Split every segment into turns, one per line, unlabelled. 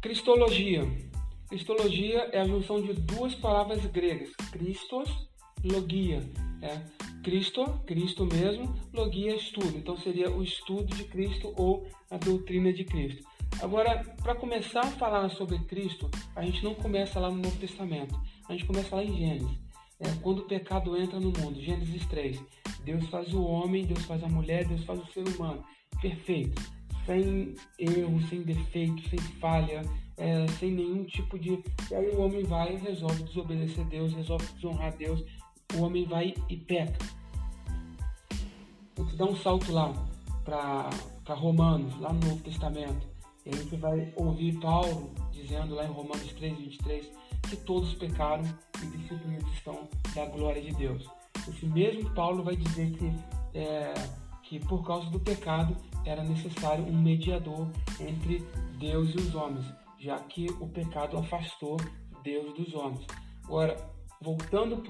Cristologia. Cristologia é a junção de duas palavras gregas, Christos, logia. É. Cristo, Cristo mesmo, logia, estudo. Então seria o estudo de Cristo ou a doutrina de Cristo. Agora, para começar a falar sobre Cristo, a gente não começa lá no Novo Testamento. A gente começa lá em Gênesis. É, quando o pecado entra no mundo, Gênesis 3. Deus faz o homem, Deus faz a mulher, Deus faz o ser humano. Perfeito. Sem erro, sem defeito, sem falha, é, sem nenhum tipo de. E aí o homem vai e resolve desobedecer Deus, resolve desonrar Deus. O homem vai e peca. A gente dá um salto lá para Romanos, lá no Novo Testamento. E a gente vai ouvir Paulo dizendo lá em Romanos 3, 23, que todos pecaram e destituídos estão da glória de Deus. Esse mesmo Paulo vai dizer que, é, que por causa do pecado era necessário um mediador entre Deus e os homens já que o pecado afastou Deus dos homens. Agora, voltando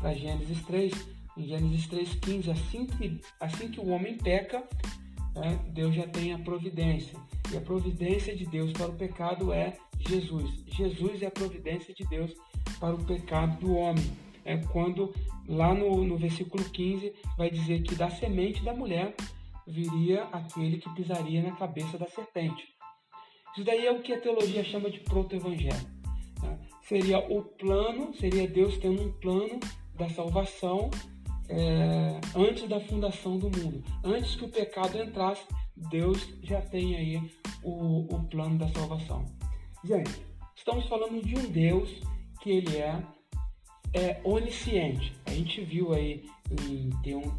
para Gênesis 3, em Gênesis 3,15, assim que, assim que o homem peca, né, Deus já tem a providência. E a providência de Deus para o pecado é Jesus. Jesus é a providência de Deus para o pecado do homem. É quando lá no, no versículo 15 vai dizer que da semente da mulher viria aquele que pisaria na cabeça da serpente. Isso daí é o que a teologia chama de proto-evangelho. Né? Seria o plano, seria Deus tendo um plano da salvação é, antes da fundação do mundo. Antes que o pecado entrasse, Deus já tem aí o, o plano da salvação. Gente, estamos falando de um Deus que ele é, é onisciente. A gente viu aí em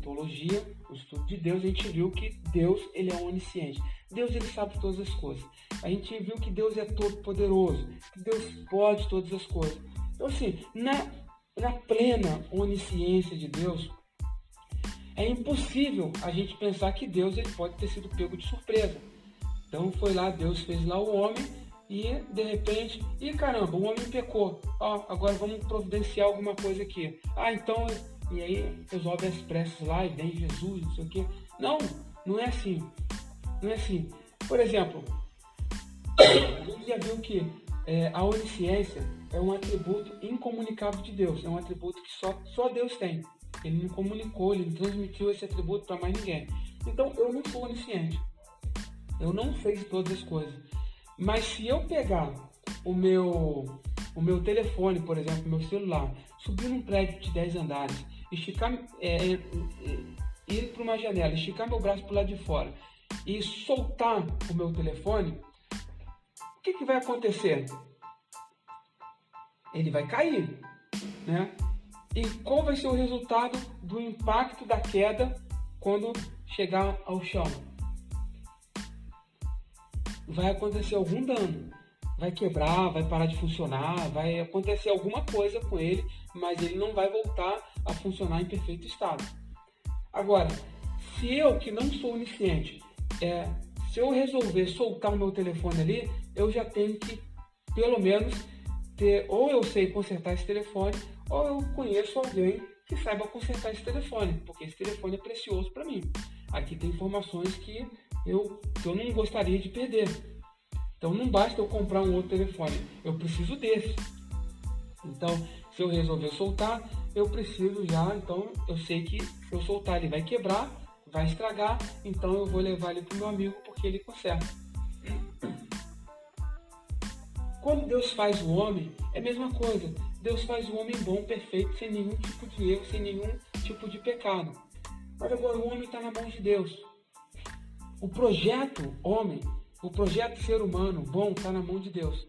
teologia, o estudo de Deus, a gente viu que Deus ele é onisciente. Deus ele sabe todas as coisas. A gente viu que Deus é todo poderoso, que Deus pode todas as coisas. Então assim, na, na plena onisciência de Deus, é impossível a gente pensar que Deus ele pode ter sido pego de surpresa. Então foi lá, Deus fez lá o homem e de repente, e caramba, o homem pecou. Ó, agora vamos providenciar alguma coisa aqui. Ah, então, e aí resolve as pressas lá e vem Jesus, não sei o quê. Não, não é assim. Não é assim. Por exemplo, a gente já viu que é, a onisciência é um atributo incomunicável de Deus. É um atributo que só, só Deus tem. Ele não comunicou, ele não transmitiu esse atributo para mais ninguém. Então eu não sou onisciente. Eu não sei de todas as coisas. Mas se eu pegar o meu, o meu telefone, por exemplo, meu celular, subir num prédio de 10 andares, esticar, é, é, é ir para uma janela, esticar meu braço para o lado de fora e soltar o meu telefone, o que, que vai acontecer? Ele vai cair, né? E qual vai ser o resultado do impacto da queda quando chegar ao chão? Vai acontecer algum dano, vai quebrar, vai parar de funcionar, vai acontecer alguma coisa com ele, mas ele não vai voltar a funcionar em perfeito estado. Agora, se eu que não sou onisciente é, se eu resolver soltar o meu telefone ali, eu já tenho que, pelo menos, ter, ou eu sei consertar esse telefone, ou eu conheço alguém que saiba consertar esse telefone, porque esse telefone é precioso para mim. Aqui tem informações que eu, que eu não gostaria de perder. Então não basta eu comprar um outro telefone, eu preciso desse. Então, se eu resolver soltar, eu preciso já, então eu sei que se eu soltar ele vai quebrar, vai estragar, então eu vou levar ele para o meu amigo porque ele conserta. Quando Deus faz o homem, é a mesma coisa. Deus faz o homem bom, perfeito, sem nenhum tipo de erro, sem nenhum tipo de pecado. Mas agora o homem está na mão de Deus. O projeto homem, o projeto ser humano bom está na mão de Deus.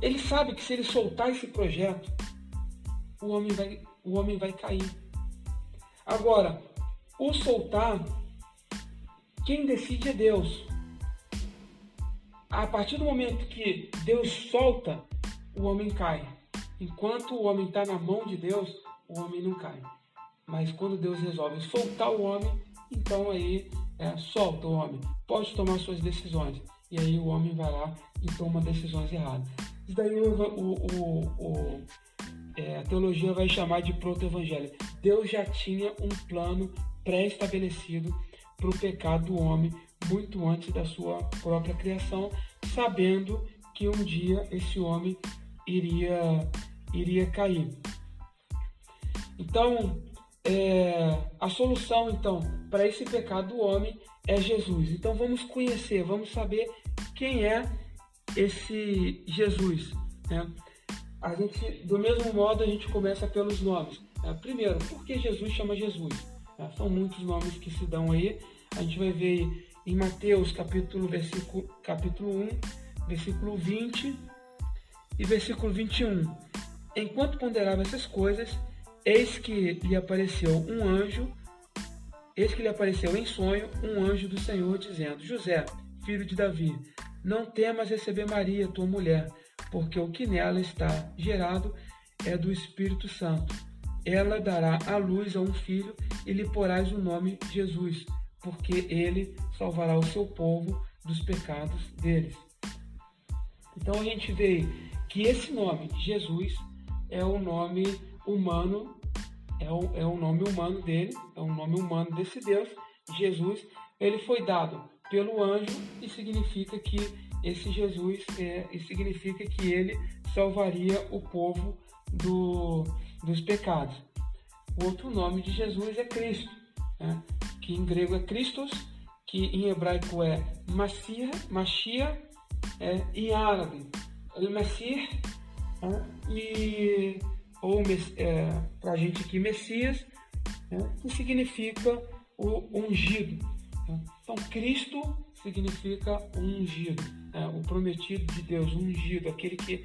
Ele sabe que se ele soltar esse projeto, o homem vai, o homem vai cair. Agora, o soltar, quem decide é Deus. A partir do momento que Deus solta, o homem cai. Enquanto o homem está na mão de Deus, o homem não cai. Mas quando Deus resolve soltar o homem, então aí é, solta o homem. Pode tomar suas decisões. E aí o homem vai lá e toma decisões erradas. Isso daí o, o, o, o é, a teologia vai chamar de proto-evangelho. Deus já tinha um plano pré-estabelecido para o pecado do homem muito antes da sua própria criação, sabendo que um dia esse homem iria, iria cair. Então, é, a solução então para esse pecado do homem é Jesus. Então vamos conhecer, vamos saber quem é esse Jesus. Né? A gente, do mesmo modo, a gente começa pelos nomes. Né? Primeiro, por que Jesus chama Jesus? Né? São muitos nomes que se dão aí. A gente vai ver em Mateus capítulo, versículo, capítulo 1, versículo 20 e versículo 21. Enquanto ponderava essas coisas, eis que lhe apareceu um anjo, eis que lhe apareceu em sonho um anjo do Senhor, dizendo: José, filho de Davi, não temas receber Maria, tua mulher, porque o que nela está gerado é do Espírito Santo. Ela dará à luz a um filho e lhe porás o nome Jesus, porque ele salvará o seu povo dos pecados deles. Então a gente vê que esse nome, Jesus, é o nome humano, é o, é o nome humano dele, é o nome humano desse Deus, Jesus. Ele foi dado pelo anjo e significa que esse Jesus é, e significa que ele salvaria o povo do, dos pecados. O outro nome de Jesus é Cristo, né? que em grego é Christos, que em hebraico é Massia, Machia, é, em árabe, El Messir, né? e, ou é, para a gente aqui, Messias, né? que significa o ungido. Né? Então, Cristo significa ungido, né? o prometido de Deus, ungido, aquele que,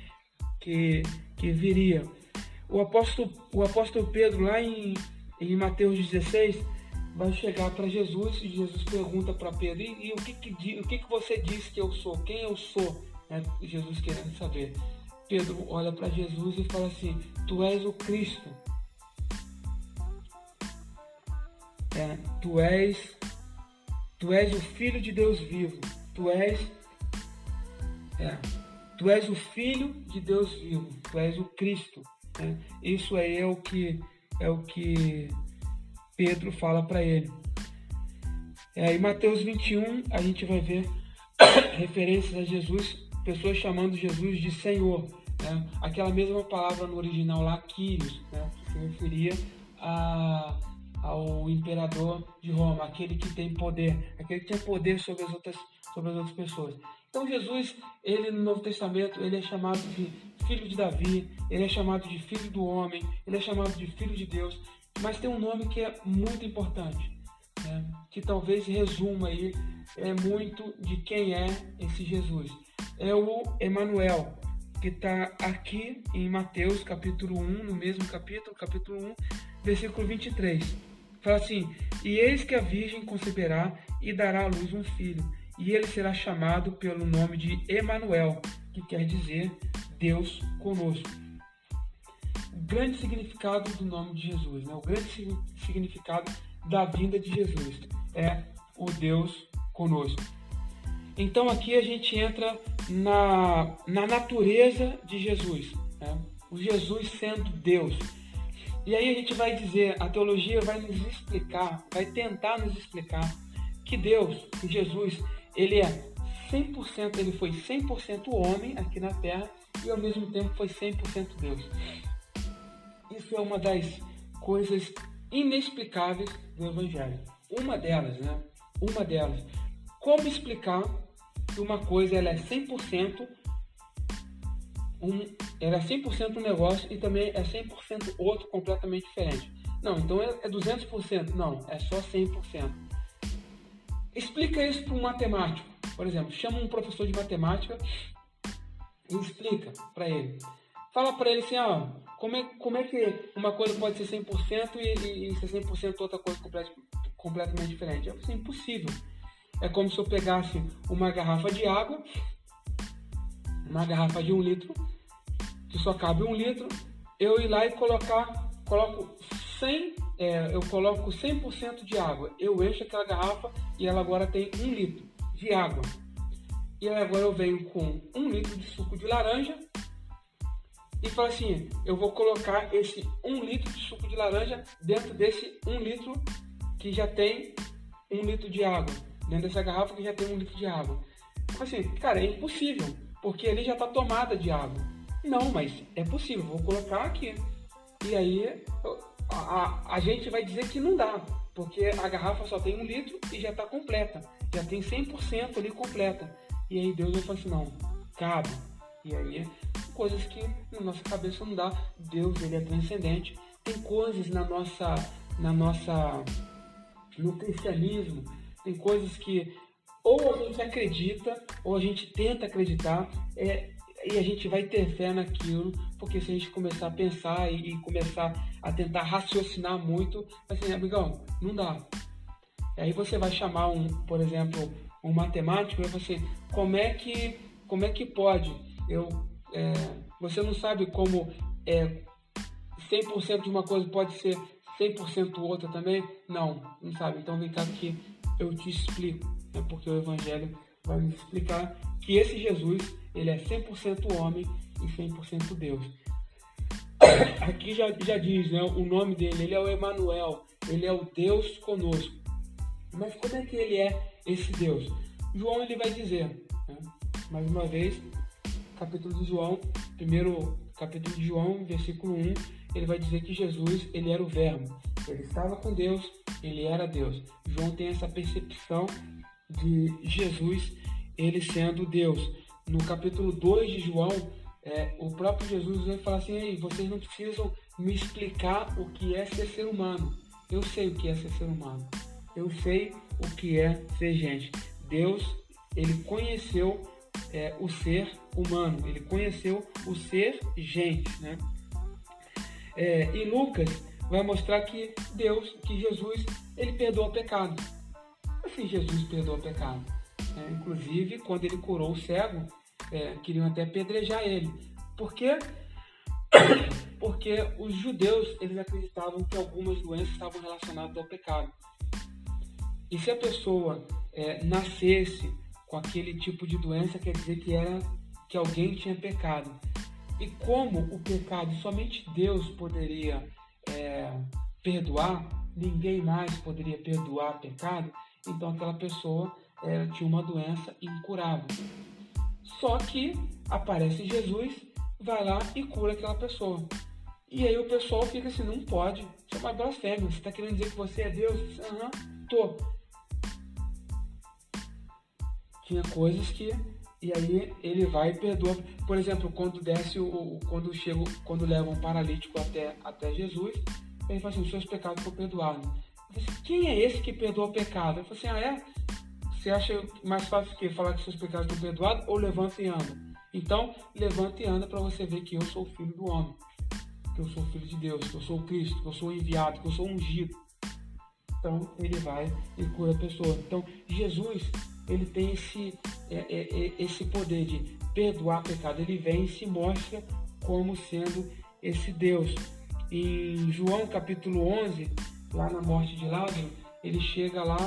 que, que viria. O apóstolo, o apóstolo Pedro, lá em, em Mateus 16, vai chegar para Jesus e Jesus pergunta para Pedro: e, e, o, que, que, o que, que você diz que eu sou? Quem eu sou? Né? Jesus querendo saber. Pedro olha para Jesus e fala assim: Tu és o Cristo. É, tu és Tu és o Filho de Deus vivo. Tu és. É, tu és o Filho de Deus vivo. Tu és o Cristo. Né? Isso aí é o que é o que Pedro fala para ele. É, em Mateus 21 a gente vai ver referências a Jesus, pessoas chamando Jesus de Senhor. Né? Aquela mesma palavra no original lá, Kyrios, né? que se referia a ao imperador de Roma, aquele que tem poder, aquele que tem poder sobre as outras, sobre as outras pessoas. Então Jesus, ele no Novo Testamento, ele é chamado de filho de Davi, ele é chamado de filho do homem, ele é chamado de filho de Deus, mas tem um nome que é muito importante, né? que talvez resuma aí é muito de quem é esse Jesus. É o Emanuel, que está aqui em Mateus capítulo 1, no mesmo capítulo, capítulo 1, versículo 23. Fala assim: E eis que a Virgem conceberá e dará à luz um filho, e ele será chamado pelo nome de Emanuel, que quer dizer Deus conosco. O grande significado do nome de Jesus, né? o grande significado da vinda de Jesus é o Deus conosco. Então aqui a gente entra na, na natureza de Jesus, né? o Jesus sendo Deus. E aí a gente vai dizer, a teologia vai nos explicar, vai tentar nos explicar que Deus, que Jesus, ele é 100%, ele foi 100% homem aqui na Terra e ao mesmo tempo foi 100% Deus. Isso é uma das coisas inexplicáveis do Evangelho. Uma delas, né? Uma delas. Como explicar que uma coisa ela é 100% um, era 100% um negócio e também é 100% outro completamente diferente. Não, então é, é 200%. Não, é só 100%. Explica isso para um matemático. Por exemplo, chama um professor de matemática e explica para ele. Fala para ele assim, ó, como é, como é que uma coisa pode ser 100% e, e, e ser 100% outra coisa complet, completamente diferente? É assim, impossível. É como se eu pegasse uma garrafa de água, uma garrafa de um litro, que só cabe um litro, eu ir lá e colocar, coloco 100, é, eu coloco 100% de água. Eu encho aquela garrafa e ela agora tem um litro de água. E agora eu venho com um litro de suco de laranja e falo assim, eu vou colocar esse um litro de suco de laranja dentro desse um litro que já tem um litro de água. dentro dessa garrafa que já tem um litro de água. Assim, cara, é impossível, porque ali já está tomada de água. Não, mas é possível, vou colocar aqui. E aí a, a, a gente vai dizer que não dá, porque a garrafa só tem um litro e já está completa, já tem 100% ali completa. E aí Deus vai falar assim, não, cabe. E aí, coisas que na nossa cabeça não dá. Deus, ele é transcendente. Tem coisas na nossa, na nossa, no cristianismo, tem coisas que ou a gente acredita, ou a gente tenta acreditar, é, e a gente vai ter fé naquilo, porque se a gente começar a pensar e, e começar a tentar raciocinar muito, assim, amigão, não dá. Aí você vai chamar um, por exemplo, um matemático e você, como é que, como é que pode? Eu, é, você não sabe como é, 100% de uma coisa pode ser 100% outra também? Não, não sabe. Então vem cá que eu te explico, né? porque o Evangelho vai nos explicar que esse Jesus, ele é 100% homem e 100% Deus. Aqui já, já diz, né, o nome dele, ele é o Emanuel, ele é o Deus conosco. Mas como é que ele é esse Deus? João ele vai dizer, né, mais uma vez, capítulo de João, primeiro capítulo de João, versículo 1, ele vai dizer que Jesus, ele era o verbo. Ele estava com Deus, ele era Deus. João tem essa percepção de Jesus, ele sendo Deus. No capítulo 2 de João, é, o próprio Jesus vai falar assim: Ei, vocês não precisam me explicar o que é ser ser humano. Eu sei o que é ser ser humano. Eu sei o que é ser gente. Deus, ele conheceu é, o ser humano, ele conheceu o ser gente, né? É, e Lucas vai mostrar que Deus, que Jesus, ele perdoa pecado. Assim, Jesus perdoa pecado. É, inclusive, quando ele curou o cego, é, queriam até apedrejar ele. Por quê? Porque os judeus eles acreditavam que algumas doenças estavam relacionadas ao pecado. E se a pessoa é, nascesse com aquele tipo de doença, quer dizer que era que alguém tinha pecado. E como o pecado somente Deus poderia é, perdoar, ninguém mais poderia perdoar pecado, então aquela pessoa é, tinha uma doença incurável. Só que aparece Jesus, vai lá e cura aquela pessoa. E aí o pessoal fica assim, não pode, isso é uma blasfêmia, você está querendo dizer que você é Deus? Aham, tô. Tinha coisas que e aí ele vai e perdoa. Por exemplo, quando desce o, quando chega, quando leva um paralítico até, até Jesus, ele fala assim, os seus pecados foram perdoados. Assim, Quem é esse que perdoa o pecado? Eu falo assim, ah é? Você acha mais fácil que falar que seus pecados estão perdoados ou levanta e anda? Então, levanta e anda para você ver que eu sou filho do homem, que eu sou filho de Deus, que eu sou Cristo, que eu sou enviado, que eu sou ungido. Então, ele vai e cura a pessoa. Então, Jesus, ele tem esse, é, é, é, esse poder de perdoar pecado. Ele vem e se mostra como sendo esse Deus. Em João capítulo 11, lá na morte de Lázaro, ele chega lá,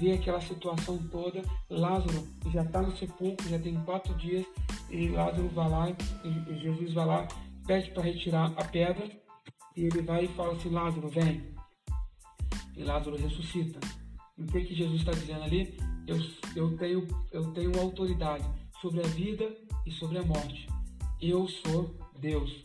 vê aquela situação toda. Lázaro já está no sepulcro, já tem quatro dias, e Lázaro vai lá, e Jesus vai lá, pede para retirar a pedra, e ele vai e fala assim: Lázaro, vem. E Lázaro ressuscita. o que, que Jesus está dizendo ali? eu, eu, tenho, eu tenho autoridade sobre a vida e sobre a morte. Eu sou Deus.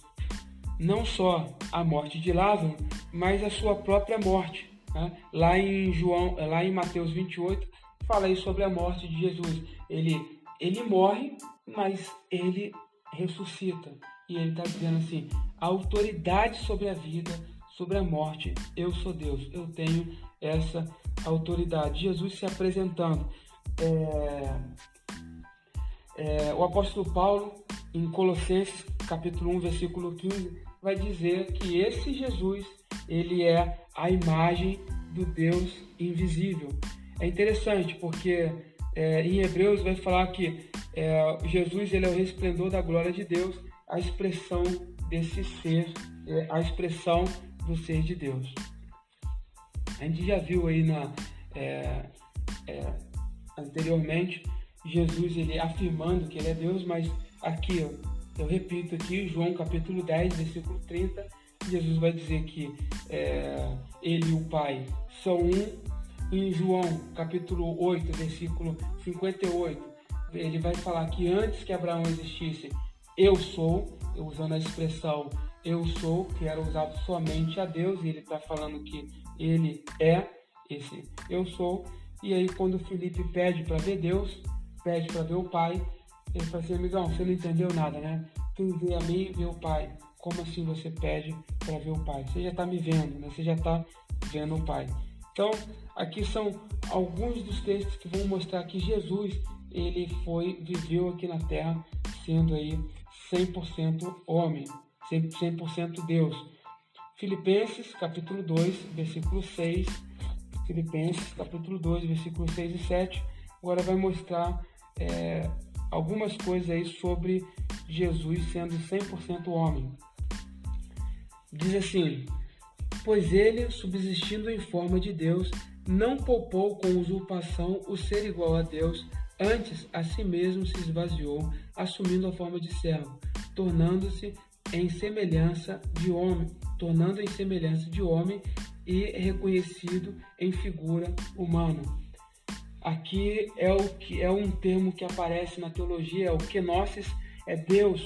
Não só a morte de Lázaro, mas a sua própria morte. Né? Lá em João, lá em Mateus 28, fala aí sobre a morte de Jesus. Ele, ele morre, mas ele ressuscita. E ele está dizendo assim: a autoridade sobre a vida, sobre a morte, eu sou Deus. Eu tenho essa autoridade. Jesus se apresentando. É, é, o apóstolo Paulo, em Colossenses capítulo 1, versículo 15, vai dizer que esse Jesus, ele é a imagem do Deus invisível. É interessante porque é, em Hebreus vai falar que é, Jesus ele é o resplendor da glória de Deus, a expressão desse ser, é, a expressão do ser de Deus. A gente já viu aí na, é, é, anteriormente Jesus ele afirmando que ele é Deus, mas aqui eu, eu repito aqui, João capítulo 10, versículo 30, Jesus vai dizer que é, ele e o Pai são um. em João, capítulo 8, versículo 58, ele vai falar que antes que Abraão existisse, eu sou, usando a expressão eu sou, que era usado somente a Deus, e ele está falando que ele é esse eu sou. E aí, quando Felipe pede para ver Deus, pede para ver o Pai, ele fala assim: amigão, você não entendeu nada, né? Quem vê a mim, vê o Pai. Como assim você pede para ver o Pai? Você já está me vendo, né? Você já está vendo o Pai. Então, aqui são alguns dos textos que vão mostrar que Jesus, ele foi, viveu aqui na Terra, sendo aí 100% homem, 100% Deus. Filipenses, capítulo 2, versículo 6. Filipenses, capítulo 2, versículo 6 e 7. Agora vai mostrar é, algumas coisas aí sobre Jesus sendo 100% homem. Diz assim: Pois ele, subsistindo em forma de Deus, não poupou com usurpação o ser igual a Deus, antes a si mesmo se esvaziou, assumindo a forma de servo, tornando-se em semelhança de homem, tornando em semelhança de homem e reconhecido em figura humana. Aqui é o que é um termo que aparece na teologia, é o kenosis, é Deus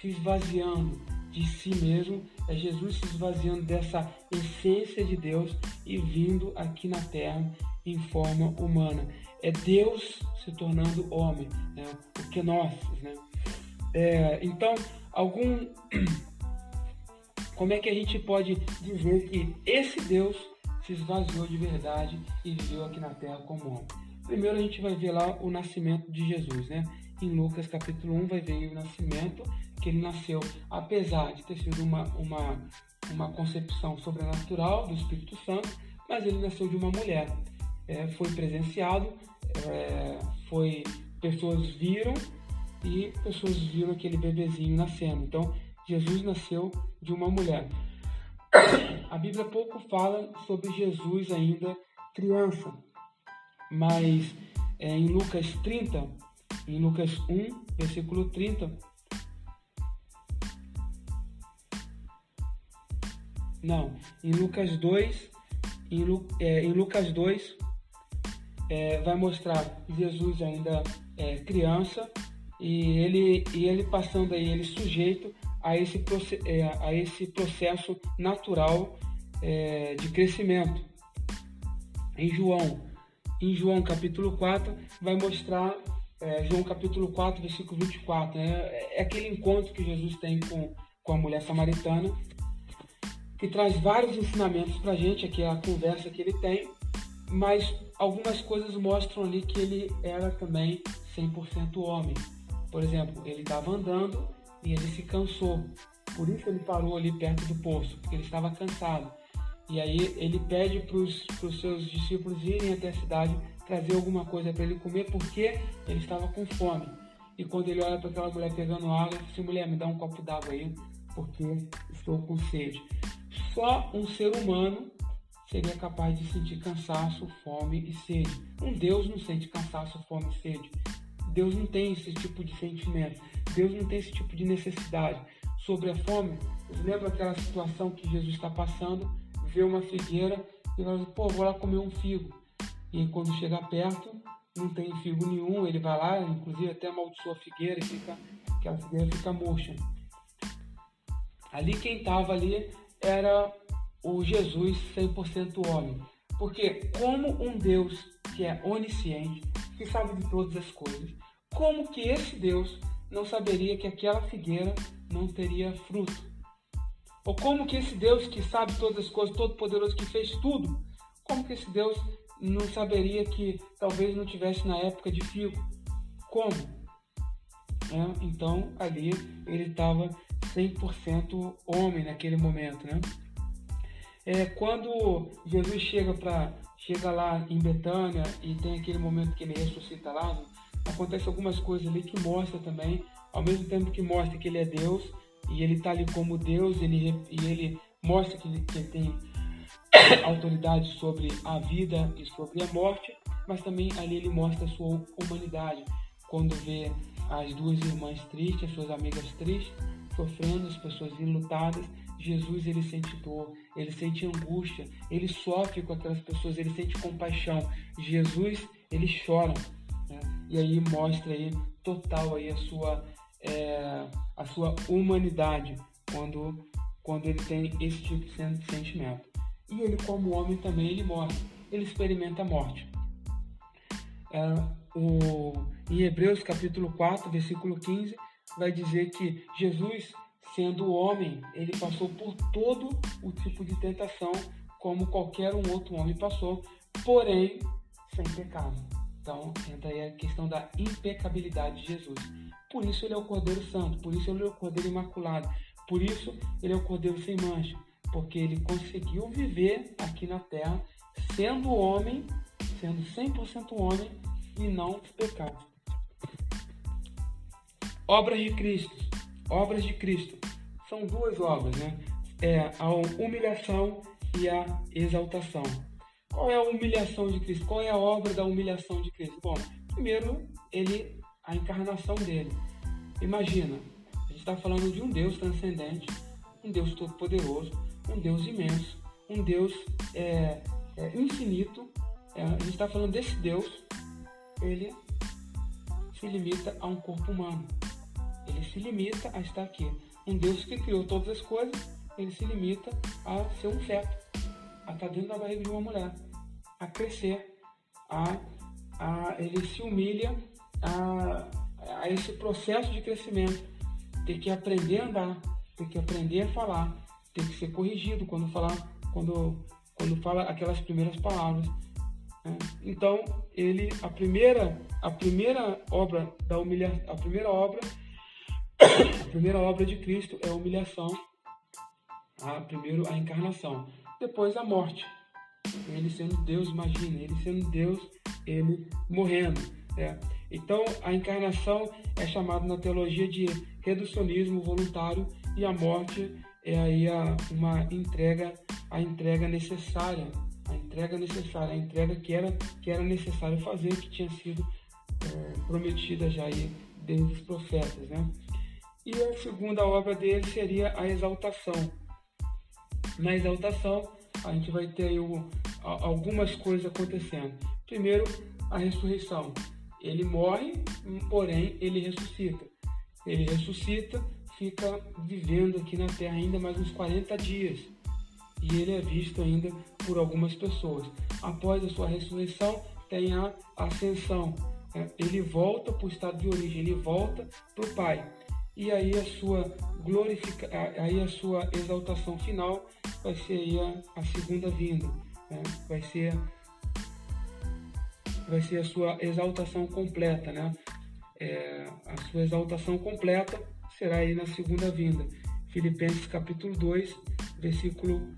se esvaziando de si mesmo, é Jesus se esvaziando dessa essência de Deus e vindo aqui na terra em forma humana. É Deus se tornando homem, né? o kenosis, né? É, então, algum como é que a gente pode dizer que esse Deus se esvaziou de verdade e viveu aqui na terra como homem? Primeiro a gente vai ver lá o nascimento de Jesus, né? Em Lucas capítulo 1 vai ver o nascimento, que ele nasceu, apesar de ter sido uma, uma, uma concepção sobrenatural do Espírito Santo, mas ele nasceu de uma mulher. É, foi presenciado, é, foi pessoas viram e pessoas viram aquele bebezinho nascendo. Então, Jesus nasceu de uma mulher. A Bíblia pouco fala sobre Jesus ainda criança, mas é, em Lucas 30, em Lucas 1, versículo 30, não, em Lucas 2, em, Lu, é, em Lucas 2, é, vai mostrar Jesus ainda é, criança e ele, e ele passando aí, ele sujeito a esse, é, a esse processo natural é, de crescimento. Em João, em João capítulo 4, vai mostrar, é, João capítulo 4, versículo 24, né? é aquele encontro que Jesus tem com, com a mulher samaritana, que traz vários ensinamentos para a gente, aqui é a conversa que ele tem, mas algumas coisas mostram ali que ele era também 100% homem. Por exemplo, ele estava andando e ele se cansou. Por isso ele parou ali perto do poço, porque ele estava cansado. E aí ele pede para os seus discípulos irem até a cidade trazer alguma coisa para ele comer, porque ele estava com fome. E quando ele olha para aquela mulher pegando água, ele assim, mulher, me dá um copo d'água aí, porque estou com sede. Só um ser humano seria capaz de sentir cansaço, fome e sede. Um Deus não sente cansaço, fome e sede. Deus não tem esse tipo de sentimento. Deus não tem esse tipo de necessidade. Sobre a fome, lembra aquela situação que Jesus está passando, vê uma figueira e fala pô, vou lá comer um figo. E quando chega perto, não tem figo nenhum, ele vai lá, inclusive até amaldiçoa a figueira e fica, aquela figueira fica murcha. Ali quem estava ali era o Jesus 100% homem. Porque como um Deus que é onisciente, que sabe de todas as coisas, como que esse Deus não saberia que aquela figueira não teria fruto? Ou como que esse Deus que sabe todas as coisas, todo poderoso que fez tudo, como que esse Deus não saberia que talvez não tivesse na época de figo? Como? É, então ali ele estava 100% homem naquele momento, né? É, quando Jesus chega para chega lá em Betânia e tem aquele momento que ele ressuscita Lázaro, acontece algumas coisas ali que mostra também, ao mesmo tempo que mostra que ele é Deus e ele está ali como Deus, ele, e ele mostra que ele, que ele tem autoridade sobre a vida e sobre a morte, mas também ali ele mostra a sua humanidade, quando vê as duas irmãs tristes, as suas amigas tristes, sofrendo, as pessoas enlutadas, Jesus ele sente dor, ele sente angústia, ele sofre com aquelas pessoas, ele sente compaixão. Jesus, ele chora. Né? E aí mostra aí total aí a sua, é, a sua humanidade quando, quando ele tem esse tipo de sentimento. E ele, como homem, também ele morre. Ele experimenta a morte. É, o, em Hebreus capítulo 4, versículo 15, vai dizer que Jesus, sendo homem, ele passou por todo o tipo de tentação, como qualquer um outro homem passou, porém sem pecado. Então entra aí a questão da impecabilidade de Jesus. Por isso ele é o Cordeiro Santo, por isso ele é o Cordeiro Imaculado, por isso ele é o Cordeiro sem mancha, porque ele conseguiu viver aqui na terra sendo homem, sendo 100% homem e não pecado. Obras de Cristo. Obras de Cristo. São duas obras, né? É a humilhação e a exaltação. Qual é a humilhação de Cristo? Qual é a obra da humilhação de Cristo? Bom, primeiro, ele, a encarnação dele. Imagina, a gente está falando de um Deus transcendente, um Deus todo-poderoso, um Deus imenso, um Deus é, é, infinito. É, a gente está falando desse Deus, ele se limita a um corpo humano. Ele se limita a estar aqui. Um Deus que criou todas as coisas, ele se limita a ser um feto, a estar dentro da barriga de uma mulher, a crescer, a, a ele se humilha a, a esse processo de crescimento, ter que aprender a andar, ter que aprender a falar, ter que ser corrigido quando falar, quando, quando fala aquelas primeiras palavras. Né? Então ele a primeira a primeira obra da humilhação, a primeira obra a primeira obra de Cristo é a humilhação, a, primeiro a encarnação, depois a morte. Ele sendo Deus, imagina, ele sendo Deus, ele morrendo. Né? Então, a encarnação é chamada na teologia de reducionismo voluntário e a morte é aí a, uma entrega, a entrega necessária, a entrega necessária, a entrega que era, que era necessário fazer, que tinha sido é, prometida já aí desde os profetas, né? E a segunda obra dele seria a exaltação. Na exaltação, a gente vai ter o, algumas coisas acontecendo. Primeiro, a ressurreição. Ele morre, porém ele ressuscita. Ele ressuscita, fica vivendo aqui na Terra ainda mais uns 40 dias. E ele é visto ainda por algumas pessoas. Após a sua ressurreição, tem a ascensão. Ele volta para o estado de origem, ele volta para o Pai e aí a sua glorifica, aí a sua exaltação final vai ser a, a segunda vinda, né? vai ser vai ser a sua exaltação completa, né? É, a sua exaltação completa será aí na segunda vinda. Filipenses capítulo 2, versículo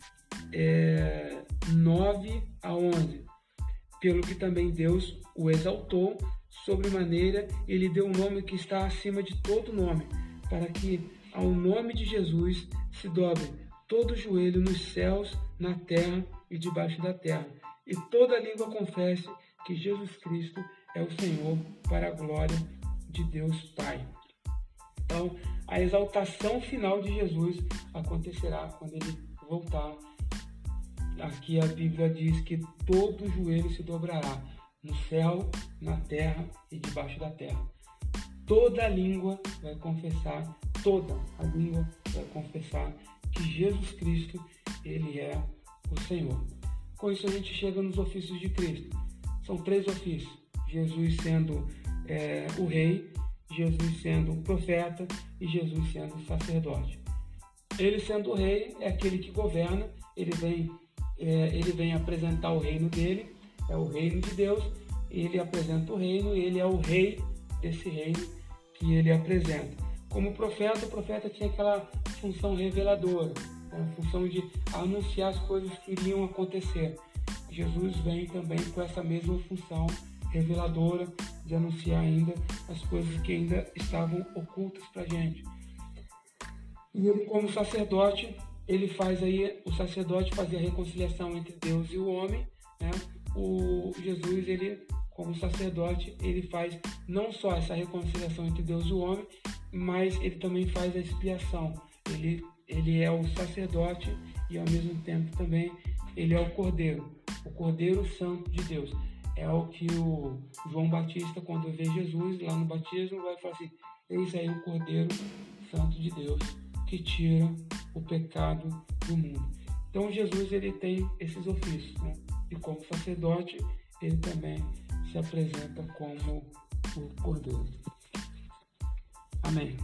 é, 9 a 11. Pelo que também Deus o exaltou sobremaneira, ele deu um nome que está acima de todo nome, para que ao nome de Jesus se dobre todo joelho nos céus, na terra e debaixo da terra, e toda língua confesse que Jesus Cristo é o Senhor para a glória de Deus Pai. Então, a exaltação final de Jesus acontecerá quando ele voltar. Aqui a Bíblia diz que todo joelho se dobrará no céu, na terra e debaixo da terra toda língua vai confessar, toda a língua vai confessar que Jesus Cristo, ele é o Senhor. Com isso a gente chega nos ofícios de Cristo. São três ofícios. Jesus sendo é, o rei, Jesus sendo o profeta e Jesus sendo o sacerdote. Ele sendo o rei é aquele que governa, ele vem, é, ele vem apresentar o reino dele, é o reino de Deus, ele apresenta o reino, ele é o rei desse reino que ele apresenta. Como profeta, o profeta tinha aquela função reveladora, né? a função de anunciar as coisas que iriam acontecer. Jesus vem também com essa mesma função reveladora de anunciar ainda as coisas que ainda estavam ocultas para a gente. E ele, como sacerdote, ele faz aí, o sacerdote fazia a reconciliação entre Deus e o homem, né? O Jesus, ele como sacerdote, ele faz não só essa reconciliação entre Deus e o homem, mas ele também faz a expiação. Ele ele é o sacerdote e ao mesmo tempo também ele é o cordeiro, o cordeiro santo de Deus. É o que o João Batista, quando vê Jesus lá no batismo, vai falar assim: Eis aí o cordeiro santo de Deus que tira o pecado do mundo. Então Jesus ele tem esses ofícios, né? e como sacerdote ele também se apresenta como o cordeiro. Amém.